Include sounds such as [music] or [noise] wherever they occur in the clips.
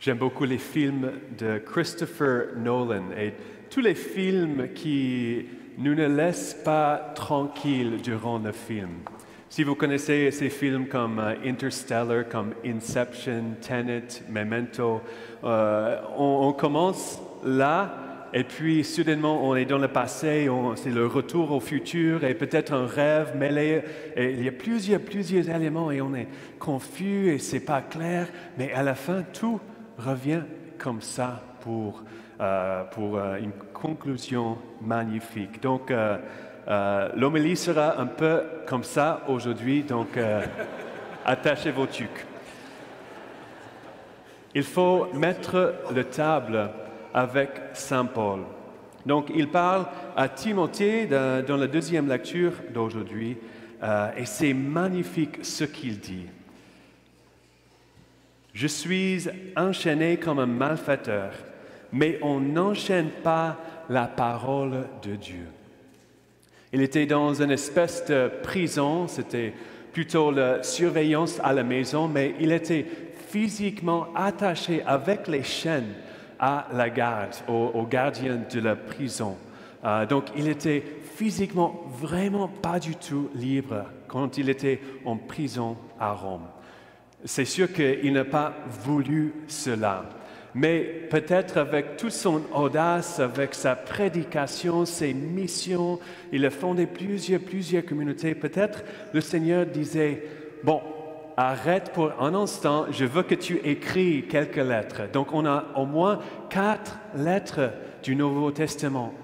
J'aime beaucoup les films de Christopher Nolan et tous les films qui nous ne laissent pas tranquilles durant le film. Si vous connaissez ces films comme euh, Interstellar, comme Inception, Tenet, Memento, euh, on, commence là et puis soudainement on est dans le passé, c'est le retour au futur et peut-être un rêve mêlé. Et il y a plusieurs, plusieurs éléments et on est confus et c'est pas clair, mais à la fin tout revient comme ça pour, euh, pour euh, une conclusion magnifique. Donc euh, l'homélie sera un peu comme ça aujourd'hui, donc [laughs] attachez vos tuques. Il faut mettre le table avec Saint Paul. Donc, il parle à Timothée dans dans la deuxième lecture d'aujourd'hui, euh, et c'est magnifique ce qu'il dit. Je suis enchaîné comme un malfaiteur, mais on n'enchaîne pas la parole de Dieu. Il était dans une espèce de prison, c'était plutôt la surveillance à la maison, mais il était physiquement attaché avec les chaînes à la garde, au, gardien de la prison. Euh, donc il était physiquement vraiment pas du tout libre quand il était en prison à Rome. C'est sûr qu'il n'a pas voulu cela. Mais peut-être avec toute son audace, avec sa prédication, ses missions, il a fondé plusieurs, plusieurs communautés. Peut-être le Seigneur disait, bon, arrête pour un instant, je veux que tu écris quelques lettres. Donc on a au moins quatre lettres du Nouveau Testament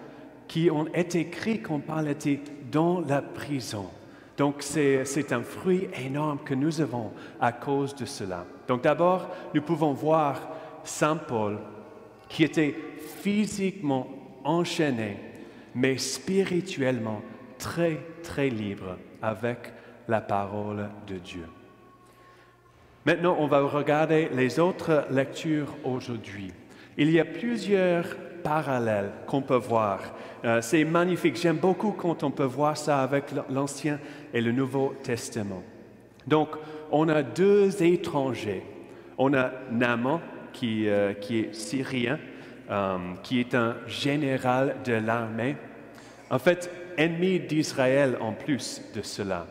qui ont été écrites quand Paul était dans la prison. Donc c'est un fruit énorme que nous avons à cause de cela. Donc d'abord, nous pouvons voir Saint Paul qui était physiquement enchaîné, mais spirituellement très, très libre avec la parole de Dieu. Maintenant, on va regarder les autres lectures aujourd'hui. Il y a plusieurs parallèles qu'on peut voir. Euh, c'est magnifique. J'aime beaucoup quand on peut voir ça avec l'Ancien et le Nouveau Testament. Donc, on a deux étrangers. On a Naaman, qui, euh, qui est syrien, euh, qui est un général de l'armée. En fait, ennemi d'Israël en plus de cela.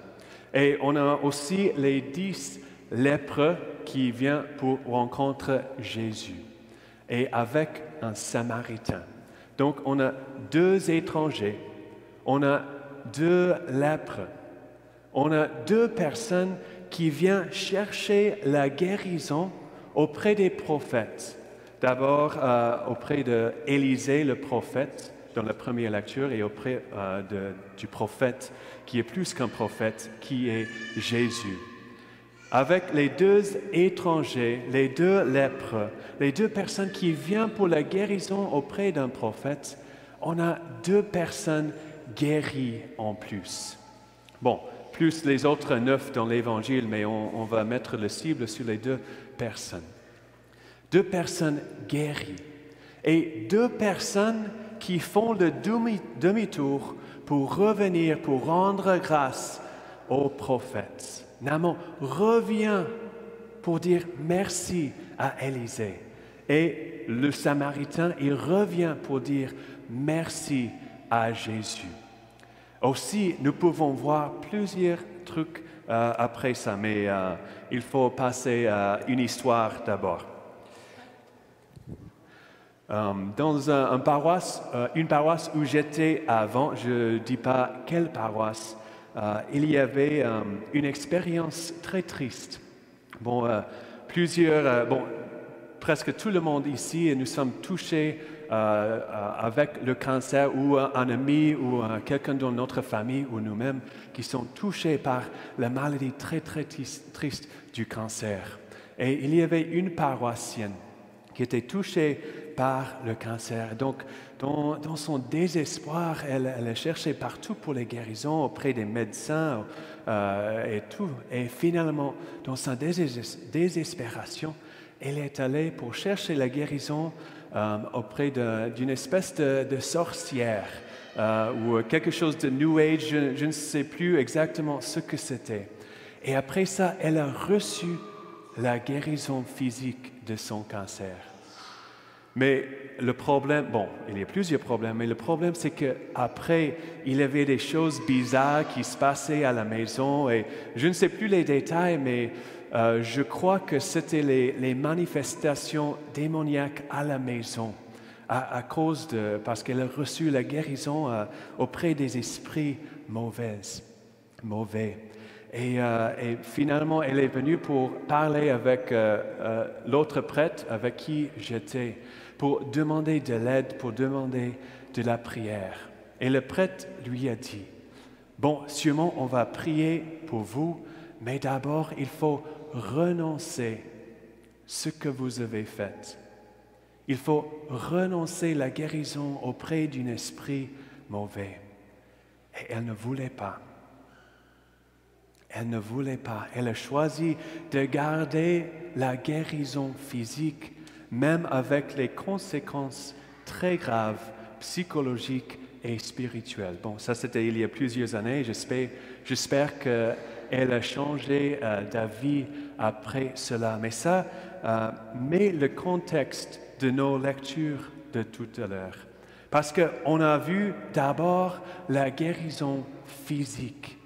Et on a aussi les dix lépreux qui viennent pour rencontrer Jésus. Et avec un Samaritain. Donc on a deux étrangers, on a deux lépreux, on a deux personnes qui viennent chercher la guérison auprès des prophètes. D'abord euh, auprès d'Élisée, le prophète, dans la première lecture, et auprès euh, de- du prophète qui est plus qu'un prophète, qui est Jésus. Avec les deux étrangers, les deux lépreux, les deux personnes qui viennent pour la guérison auprès d'un prophète, on a deux personnes guéries en plus. Bon, plus les autres neuf dans l'Évangile, mais on, va mettre le cible sur les deux personnes. Deux personnes guéries et deux personnes qui font le demi- demi-tour pour revenir, pour rendre grâce au prophète. Naaman revient pour dire merci à Élisée. Et le Samaritain, il revient pour dire merci à Jésus. Aussi, nous pouvons voir plusieurs trucs euh, après ça, mais euh, il faut passer à une histoire d'abord. Euh, dans un, paroisse, euh, une paroisse où j'étais avant, je ne dis pas quelle paroisse, euh, il y avait euh, une expérience très triste. Bon, euh, plusieurs, bon, presque tout le monde ici, nous sommes touchés avec le cancer ou un, ami ou quelqu'un dans notre famille ou nous-mêmes qui sont touchés par la maladie très très triste du cancer. Et il y avait une paroissienne qui était touchée par le cancer. Donc, dans, son désespoir, elle, elle a cherché partout pour les guérisons, auprès des médecins euh, et tout. Et finalement, dans sa désespération, elle est allée pour chercher la guérison euh, auprès d'une espèce de, sorcière euh, ou quelque chose de New Age. Je ne sais plus exactement ce que c'était. Et après ça, elle a reçu la guérison physique de son cancer. Mais le problème, bon, il y a plusieurs problèmes, mais le problème c'est qu'après, il y avait des choses bizarres qui se passaient à la maison et je ne sais plus les détails, mais euh, je crois que c'était les, manifestations démoniaques à la maison à, cause de, parce qu'elle a reçu la guérison euh, auprès des esprits mauvais. mauvais. Euh, et, finalement, elle est venue pour parler avec l'autre prêtre avec qui j'étais pour demander de l'aide, pour demander de la prière. Et le prêtre lui a dit, bon, sûrement on va prier pour vous, mais d'abord il faut renoncer ce que vous avez fait. Il faut renoncer la guérison auprès d'un esprit mauvais. Et elle ne voulait pas. Elle ne voulait pas. Elle a choisi de garder la guérison physique même avec les conséquences très graves psychologiques et spirituelles. Bon, ça c'était il y a plusieurs années. J'espère, j'espère qu'elle a changé euh, d'avis après cela. Mais ça euh, met le contexte de nos lectures de tout à l'heure. Parce qu'on a vu d'abord la guérison physique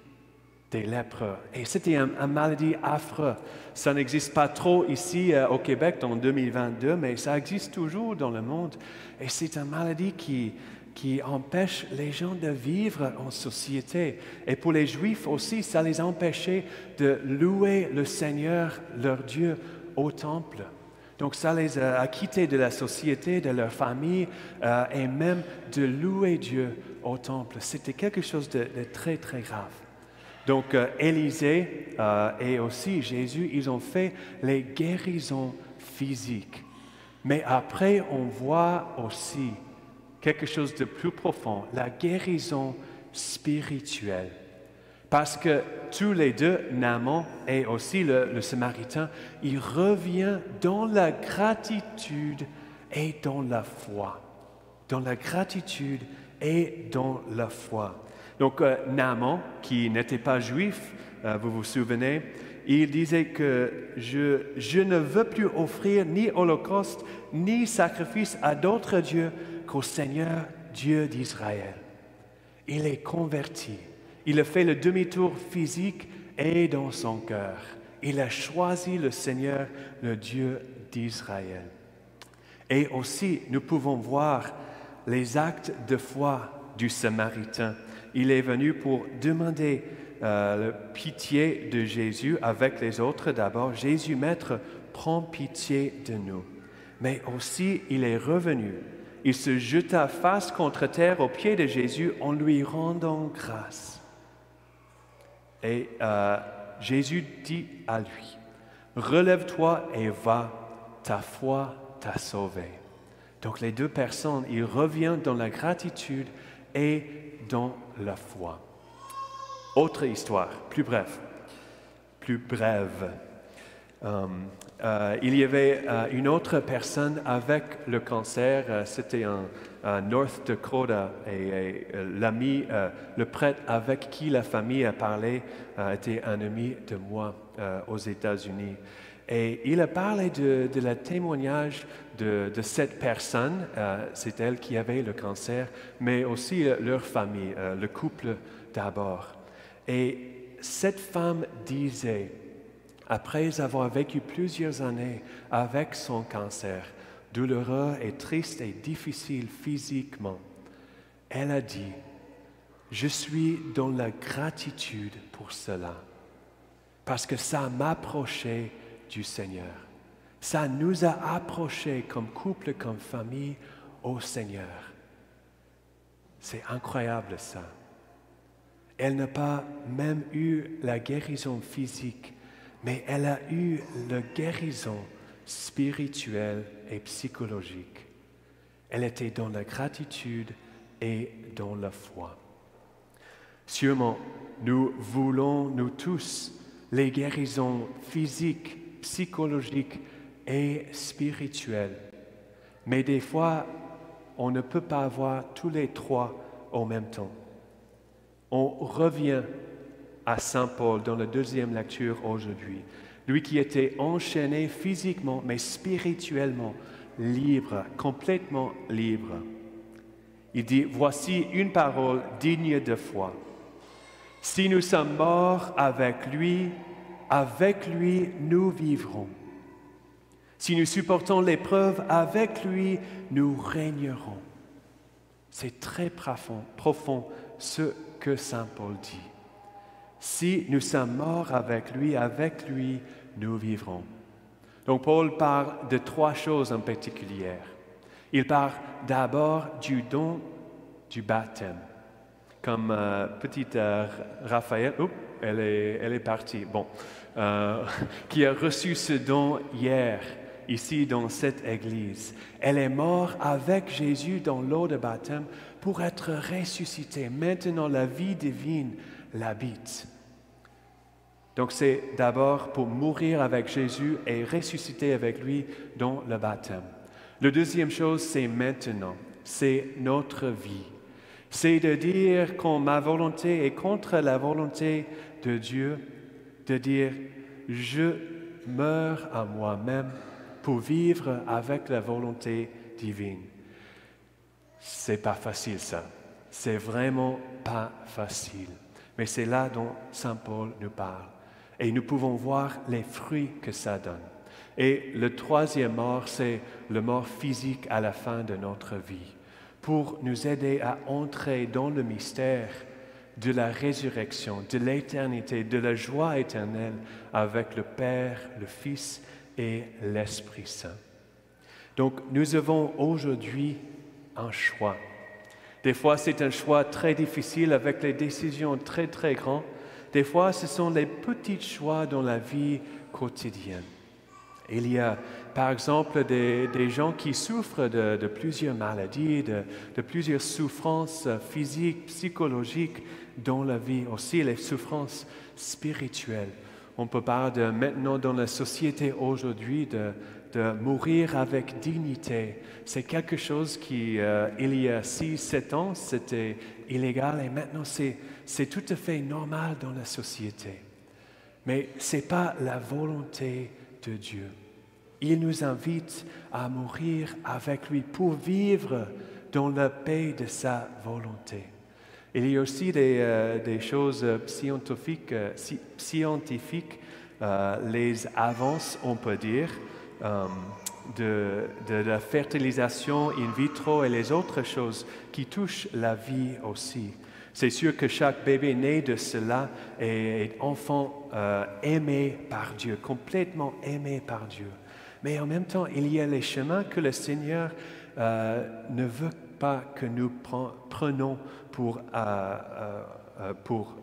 des lépreux. Et c'était une un maladie affreuse. Ça n'existe pas trop ici euh, au Québec en 2022, mais ça existe toujours dans le monde. Et c'est une maladie qui, qui empêche les gens de vivre en société. Et pour les Juifs aussi, ça les empêchait de louer le Seigneur, leur Dieu, au temple. Donc ça les a quittés de la société, de leur famille, euh, et même de louer Dieu au temple. C'était quelque chose de très, très grave. Donc euh, Élisée euh, et aussi Jésus, ils ont fait les guérisons physiques. Mais après, on voit aussi quelque chose de plus profond, la guérison spirituelle. Parce que tous les deux, Naaman et aussi le, le Samaritain, il revient dans la gratitude et dans la foi. Dans la gratitude et dans la foi. Donc euh, Naaman, qui n'était pas juif, euh, vous vous souvenez, il disait que je, je, ne veux plus offrir ni holocauste ni sacrifice à d'autres dieux qu'au Seigneur Dieu d'Israël. Il est converti. Il a fait le demi-tour physique et dans son cœur. Il a choisi le Seigneur, le Dieu d'Israël. Et aussi, nous pouvons voir les actes de foi du Samaritain il est venu pour demander euh, la pitié de Jésus avec les autres d'abord. Jésus, Maître, prends pitié de nous. Mais aussi, il est revenu. Il se jeta face contre terre aux pieds de Jésus en lui rendant grâce. Et euh, Jésus dit à lui, Relève-toi et va, ta foi t'a sauvé. Donc les deux personnes, ils reviennent dans la gratitude et dans la foi. Autre histoire, plus bref, plus brève. Euh, euh, il y avait euh, une autre personne avec le cancer, c'était en North Dakota, et, l'ami, le prêtre avec qui la famille a parlé était un ami de moi aux États-Unis. Et il a parlé de, de le témoignage de, cette personne, euh, c'est elle qui avait le cancer, mais aussi euh, leur famille, euh, le couple d'abord. Et cette femme disait, après avoir vécu plusieurs années avec son cancer, douloureux et triste et difficile physiquement, elle a dit, je suis dans la gratitude pour cela, parce que ça m'approchait du Seigneur. Ça nous a approchés comme couple, comme famille au Seigneur. C'est incroyable ça. Elle n'a pas même eu la guérison physique, mais elle a eu la guérison spirituelle et psychologique. Elle était dans la gratitude et dans la foi. Sûrement, nous voulons, nous tous, les guérisons physiques psychologique et spirituel. Mais des fois, on ne peut pas avoir tous les trois en même temps. On revient à Saint Paul dans la deuxième lecture aujourd'hui. lui qui était enchaîné physiquement, mais spirituellement libre, complètement libre. Il dit, voici une parole digne de foi. Si nous sommes morts avec lui, avec lui nous vivrons. Si nous supportons l'épreuve, avec lui nous régnerons. C'est très profond, profond ce que Saint Paul dit. Si nous sommes morts avec lui, avec lui nous vivrons. Donc Paul parle de trois choses en particulier. Il parle d'abord du don du baptême. Comme euh, petite euh, Raphaël, oups, elle est, elle est partie, bon, euh, [laughs] qui a reçu ce don hier, ici dans cette église. Elle est morte avec Jésus dans l'eau de baptême pour être ressuscitée. Maintenant, la vie divine l'habite. Donc c'est d'abord pour mourir avec Jésus et ressusciter avec lui dans le baptême. La deuxième chose, c'est maintenant, c'est notre vie. C'est de dire quand ma volonté est contre la volonté de Dieu, de dire je meurs à moi-même pour vivre avec la volonté divine. C'est pas facile ça. C'est vraiment pas facile. Mais c'est là dont Saint Paul nous parle. Et nous pouvons voir les fruits que ça donne. Et le troisième mort, c'est le mort physique à la fin de notre vie, pour nous aider à entrer dans le mystère de la résurrection, de l'éternité, de la joie éternelle avec le Père, le Fils et l'Esprit Saint. Donc nous avons aujourd'hui un choix. Des fois, c'est un choix très difficile avec les décisions très, très grandes. Des fois, ce sont les petits choix dans la vie quotidienne. Il y a, par exemple, des, gens qui souffrent de, plusieurs maladies, de, de, plusieurs souffrances physiques, psychologiques dans la vie, aussi les souffrances spirituelles. On peut parler de maintenant dans la société aujourd'hui de, mourir avec dignité. C'est quelque chose qui, euh, il y a six, sept ans, c'était illégal et maintenant c'est tout à fait normal dans la société. Mais ce n'est pas la volonté de Dieu. Il nous invite à mourir avec lui pour vivre dans la paix de sa volonté. Il y a aussi des, euh, choses scientifiques, euh, scientifiques les avances, on peut dire, euh, de, la fertilisation in vitro et les autres choses qui touchent la vie aussi. C'est sûr que chaque bébé né de cela est, enfant euh, aimé par Dieu, complètement aimé par Dieu. Mais en même temps, il y a les chemins que le Seigneur euh, ne veut pas que nous prenons pour, pour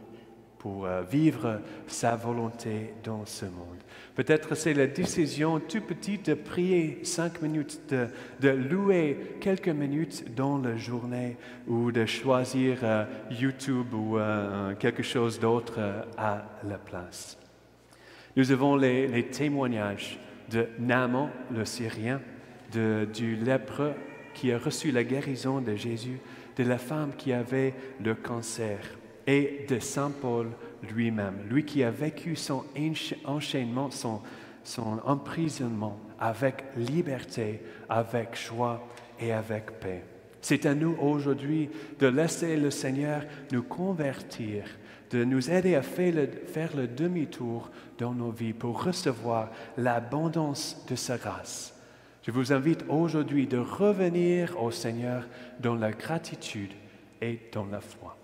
pour euh, vivre sa volonté dans ce monde. Peut-être c'est la décision tout petite de prier cinq minutes, de, louer quelques minutes dans la journée ou de choisir euh, YouTube ou euh, quelque chose d'autre à la place. Nous avons les, témoignages de Naaman, le Syrien, de, du lépreux qui a reçu la guérison de Jésus, de la femme qui avait le cancer et de Saint Paul lui-même, lui qui a vécu son enchaînement, son, son emprisonnement avec liberté, avec joie et avec paix. C'est à nous aujourd'hui de laisser le Seigneur nous convertir, de nous aider à faire le, faire le demi-tour dans nos vies pour recevoir l'abondance de sa grâce. Je vous invite aujourd'hui de revenir au Seigneur dans la gratitude et dans la foi.